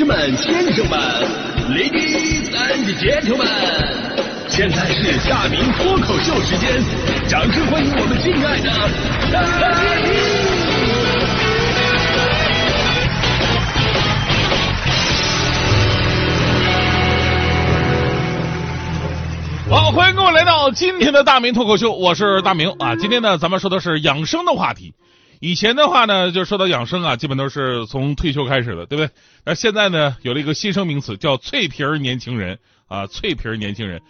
士们、先生们、ladies and gentlemen，现在是大明脱口秀时间，掌声欢迎我们敬爱的大明！好，欢迎各位来到今天的大明脱口秀，我是大明啊。今天呢，咱们说的是养生的话题。以前的话呢，就说到养生啊，基本都是从退休开始的，对不对？那现在呢，有了一个新生名词，叫“脆皮儿年轻人”啊，“脆皮儿年轻人”，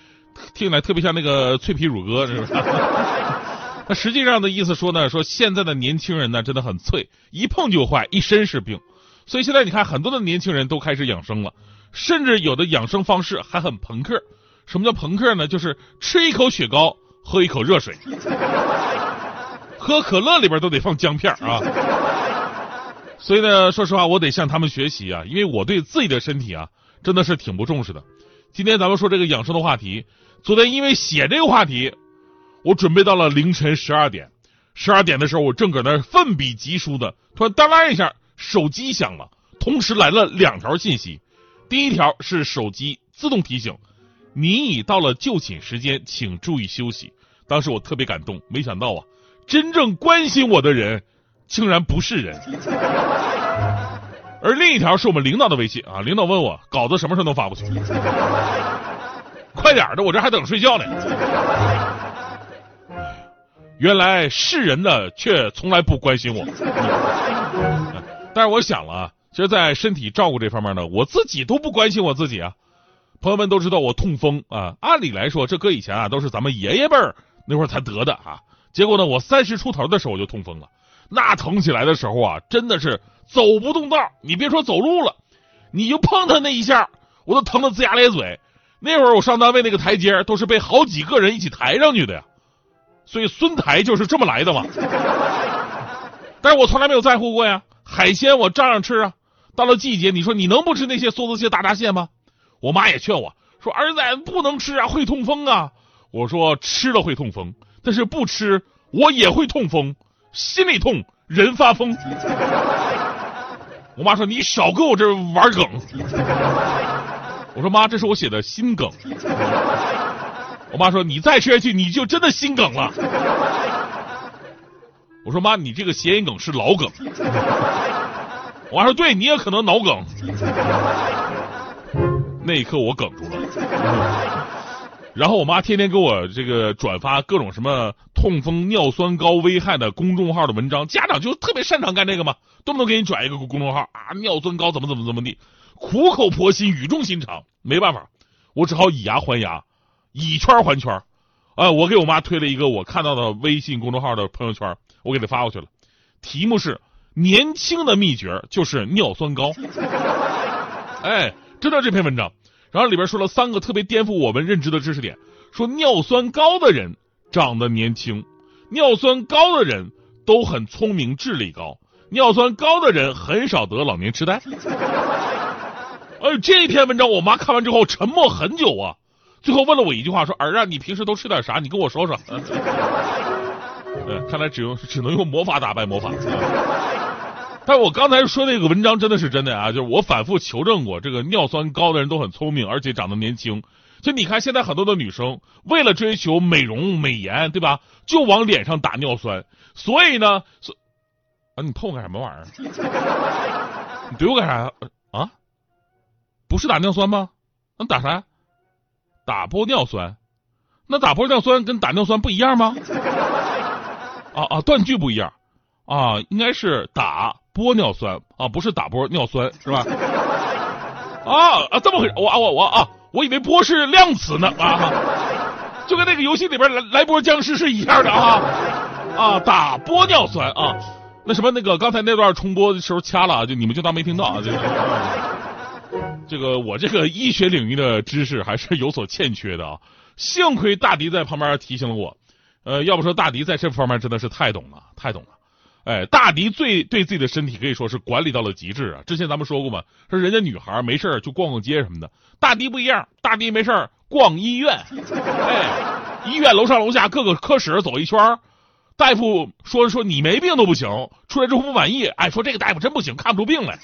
听起来特别像那个脆皮乳鸽，是吧？那实际上的意思说呢，说现在的年轻人呢，真的很脆，一碰就坏，一身是病。所以现在你看，很多的年轻人都开始养生了，甚至有的养生方式还很朋克。什么叫朋克呢？就是吃一口雪糕，喝一口热水，喝可乐里边都得放姜片啊。所以呢，说实话，我得向他们学习啊，因为我对自己的身体啊，真的是挺不重视的。今天咱们说这个养生的话题，昨天因为写这个话题，我准备到了凌晨十二点。十二点的时候，我正搁那奋笔疾书的，突然当啷一下，手机响了，同时来了两条信息。第一条是手机自动提醒。你已到了就寝时间，请注意休息。当时我特别感动，没想到啊，真正关心我的人，竟然不是人。而另一条是我们领导的微信啊，领导问我稿子什么时候能发过去？快点的，我这还等睡觉呢。原来是人的却从来不关心我。但是我想了啊，其实，在身体照顾这方面呢，我自己都不关心我自己啊。朋友们都知道我痛风啊，按理来说这搁以前啊都是咱们爷爷辈儿那会儿才得的啊。结果呢，我三十出头的时候我就痛风了，那疼起来的时候啊，真的是走不动道。你别说走路了，你就碰他那一下，我都疼得龇牙咧嘴。那会儿我上单位那个台阶都是被好几个人一起抬上去的呀，所以孙台就是这么来的嘛。但是我从来没有在乎过呀，海鲜我照样吃啊。到了季节，你说你能不吃那些梭子蟹、大闸蟹吗？我妈也劝我说：“儿子不能吃啊，会痛风啊。”我说：“吃了会痛风，但是不吃我也会痛风，心里痛，人发疯。”我妈说：“你少跟我这玩梗。”我说：“妈，这是我写的心梗。”我妈说：“你再吃下去，你就真的心梗了。”我说：“妈，你这个谐音梗是老梗。”我妈说：“对，你也可能脑梗。”那一刻我哽住了，然后我妈天天给我这个转发各种什么痛风尿酸高危害的公众号的文章，家长就特别擅长干这个嘛，动不动给你转一个公众号啊，尿酸高怎么怎么怎么地，苦口婆心语重心长，没办法，我只好以牙还牙，以圈还圈，啊，我给我妈推了一个我看到的微信公众号的朋友圈，我给她发过去了，题目是年轻的秘诀就是尿酸高，哎。知道这篇文章，然后里边说了三个特别颠覆我们认知的知识点，说尿酸高的人长得年轻，尿酸高的人都很聪明，智力高，尿酸高的人很少得老年痴呆。哎，这篇文章我妈看完之后沉默很久啊，最后问了我一句话，说儿啊，你平时都吃点啥？你跟我说说。对，看来只用只能用魔法打败魔法。但我刚才说那个文章真的是真的啊！就是我反复求证过，这个尿酸高的人都很聪明，而且长得年轻。就你看，现在很多的女生为了追求美容美颜，对吧？就往脸上打尿酸。所以呢，所啊，你碰我干什么玩意儿？你怼我干啥呀啊？不是打尿酸吗？那打啥？打玻尿酸？那打玻尿酸跟打尿酸不一样吗？啊啊，断句不一样啊，应该是打。玻尿酸啊，不是打玻尿酸 是吧？啊啊，这么回事？我啊我我啊，我以为波是量词呢啊，就跟那个游戏里边来来波僵尸是一样的啊 啊，打玻尿酸啊，那什么那个刚才那段重播的时候掐了，就你们就当没听到啊。这个这个我这个医学领域的知识还是有所欠缺的啊，幸亏大迪在旁边提醒了我，呃，要不说大迪在这方面真的是太懂了，太懂了。哎，大迪最对自己的身体可以说是管理到了极致啊！之前咱们说过嘛，说人家女孩没事就逛逛街什么的，大迪不一样，大迪没事逛医院。哎，医院楼上楼下各个科室走一圈，大夫说说你没病都不行，出来之后不满意，哎，说这个大夫真不行，看不出病来。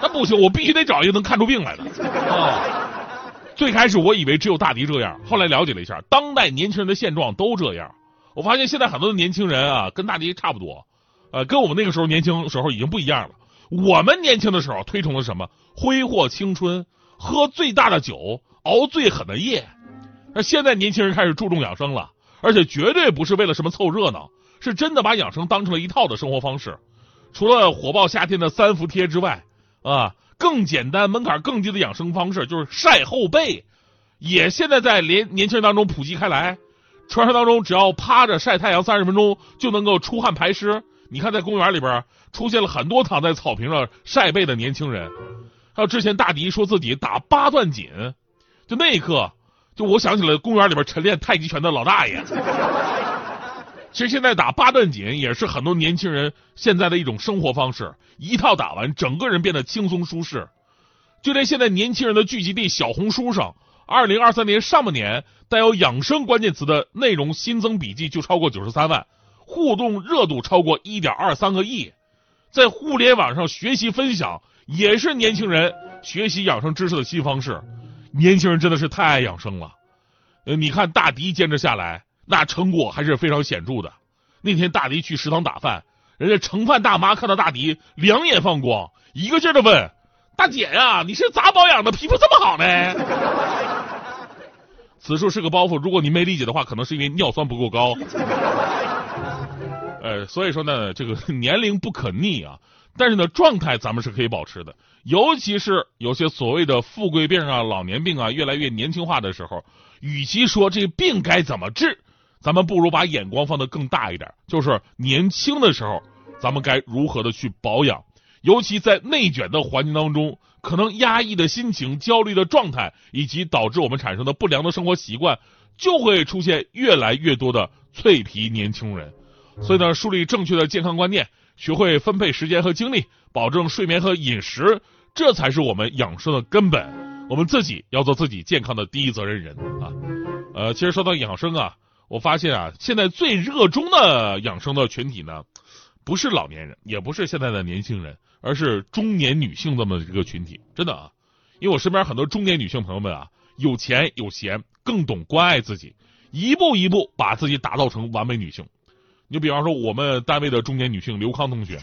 那不行，我必须得找一个能看出病来的啊。最开始我以为只有大迪这样，后来了解了一下，当代年轻人的现状都这样。我发现现在很多的年轻人啊，跟大迪差不多，呃，跟我们那个时候年轻时候已经不一样了。我们年轻的时候推崇的什么？挥霍青春，喝最大的酒，熬最狠的夜。那现在年轻人开始注重养生了，而且绝对不是为了什么凑热闹，是真的把养生当成了一套的生活方式。除了火爆夏天的三伏贴之外，啊。更简单、门槛更低的养生方式就是晒后背，也现在在年年轻人当中普及开来。传说当中，只要趴着晒太阳三十分钟就能够出汗排湿。你看，在公园里边出现了很多躺在草坪上晒背的年轻人。还有之前大迪说自己打八段锦，就那一刻，就我想起了公园里边晨练太极拳的老大爷。其实现在打八段锦也是很多年轻人现在的一种生活方式，一套打完，整个人变得轻松舒适。就连现在年轻人的聚集地小红书上，二零二三年上半年带有养生关键词的内容新增笔记就超过九十三万，互动热度超过一点二三个亿。在互联网上学习分享也是年轻人学习养生知识的新方式。年轻人真的是太爱养生了。呃，你看大迪坚持下来。那成果还是非常显著的。那天大迪去食堂打饭，人家盛饭大妈看到大迪，两眼放光，一个劲儿的问：“大姐呀，你是咋保养的？皮肤这么好呢？”此处是个包袱，如果您没理解的话，可能是因为尿酸不够高。呃，所以说呢，这个 年龄不可逆啊，但是呢，状态咱们是可以保持的。尤其是有些所谓的富贵病啊、老年病啊，越来越年轻化的时候，与其说这病该怎么治，咱们不如把眼光放得更大一点，就是年轻的时候，咱们该如何的去保养？尤其在内卷的环境当中，可能压抑的心情、焦虑的状态，以及导致我们产生的不良的生活习惯，就会出现越来越多的脆皮年轻人。所以呢，树立正确的健康观念，学会分配时间和精力，保证睡眠和饮食，这才是我们养生的根本。我们自己要做自己健康的第一责任人啊！呃，其实说到养生啊。我发现啊，现在最热衷的养生的群体呢，不是老年人，也不是现在的年轻人，而是中年女性这么一个群体。真的啊，因为我身边很多中年女性朋友们啊，有钱有闲，更懂关爱自己，一步一步把自己打造成完美女性。你就比方说，我们单位的中年女性刘康同学，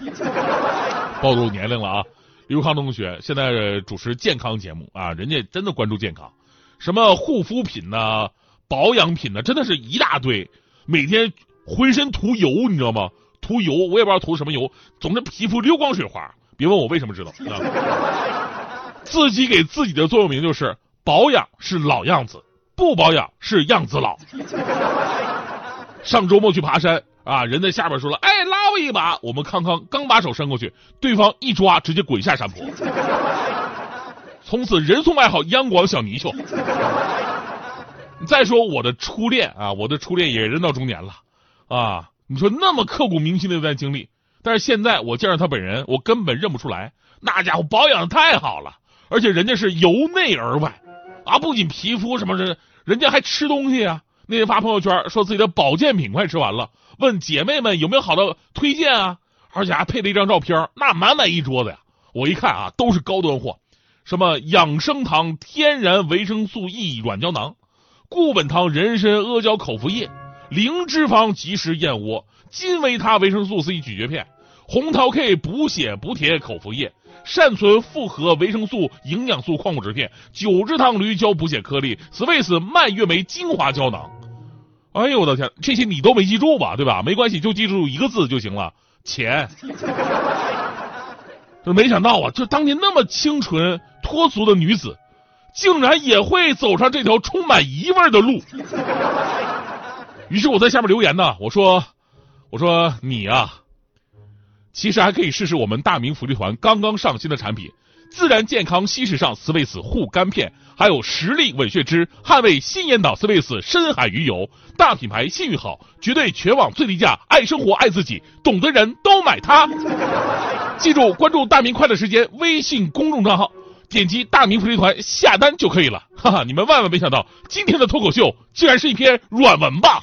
暴露年龄了啊！刘康同学现在主持健康节目啊，人家真的关注健康，什么护肤品呢？保养品呢，真的是一大堆，每天浑身涂油，你知道吗？涂油，我也不知道涂什么油，总之皮肤溜光水滑。别问我为什么知道，自己给自己的座右铭就是保养是老样子，不保养是样子老。上周末去爬山啊，人在下边说了，哎，拉我一把。我们康康刚把手伸过去，对方一抓，直接滚下山坡，从此人送外号央广小泥鳅。再说我的初恋啊，我的初恋也人到中年了，啊，你说那么刻骨铭心的一段经历，但是现在我见着他本人，我根本认不出来，那家伙保养的太好了，而且人家是由内而外，啊，不仅皮肤什么的，人家还吃东西啊。那天发朋友圈说自己的保健品快吃完了，问姐妹们有没有好的推荐啊，而且还配了一张照片，那满满一桌子呀。我一看啊，都是高端货，什么养生堂天然维生素 E 软胶囊。固本堂人参阿胶口服液，零脂肪即时燕窝，金维他维生素 C 咀嚼片，红桃 K 补血补铁口服液，善存复合维生素营养素矿物质片，九制糖驴胶补血颗粒，Swiss 蔓越莓精华胶囊。哎呦我的天，这些你都没记住吧？对吧？没关系，就记住一个字就行了，钱。就 没想到啊，就当年那么清纯脱俗的女子。竟然也会走上这条充满疑味的路，于是我在下面留言呢，我说，我说你啊，其实还可以试试我们大明福利团刚刚上新的产品——自然健康稀释上斯维斯护肝片，还有实力稳血脂捍卫新烟岛斯维斯深海鱼油，大品牌信誉好，绝对全网最低价，爱生活爱自己，懂的人都买它。记住关注大明快乐时间微信公众账号。点击大明福利团下单就可以了，哈哈！你们万万没想到，今天的脱口秀竟然是一篇软文吧？